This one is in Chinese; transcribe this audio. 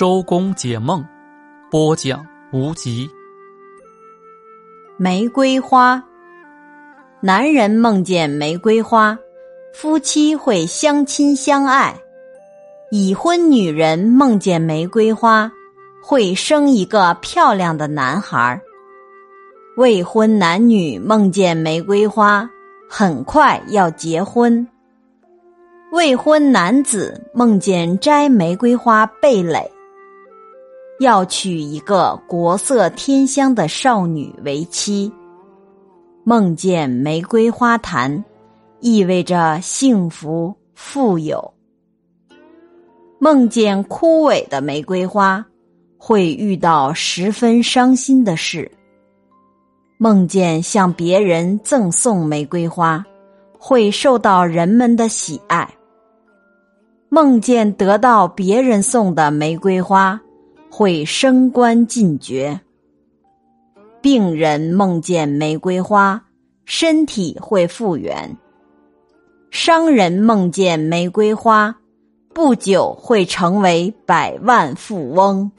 周公解梦，播讲无极。玫瑰花，男人梦见玫瑰花，夫妻会相亲相爱；已婚女人梦见玫瑰花，会生一个漂亮的男孩；未婚男女梦见玫瑰花，很快要结婚；未婚男子梦见摘玫瑰花蓓蕾。要娶一个国色天香的少女为妻，梦见玫瑰花坛，意味着幸福富有；梦见枯萎的玫瑰花，会遇到十分伤心的事；梦见向别人赠送玫瑰花，会受到人们的喜爱；梦见得到别人送的玫瑰花。会升官进爵。病人梦见玫瑰花，身体会复原。商人梦见玫瑰花，不久会成为百万富翁。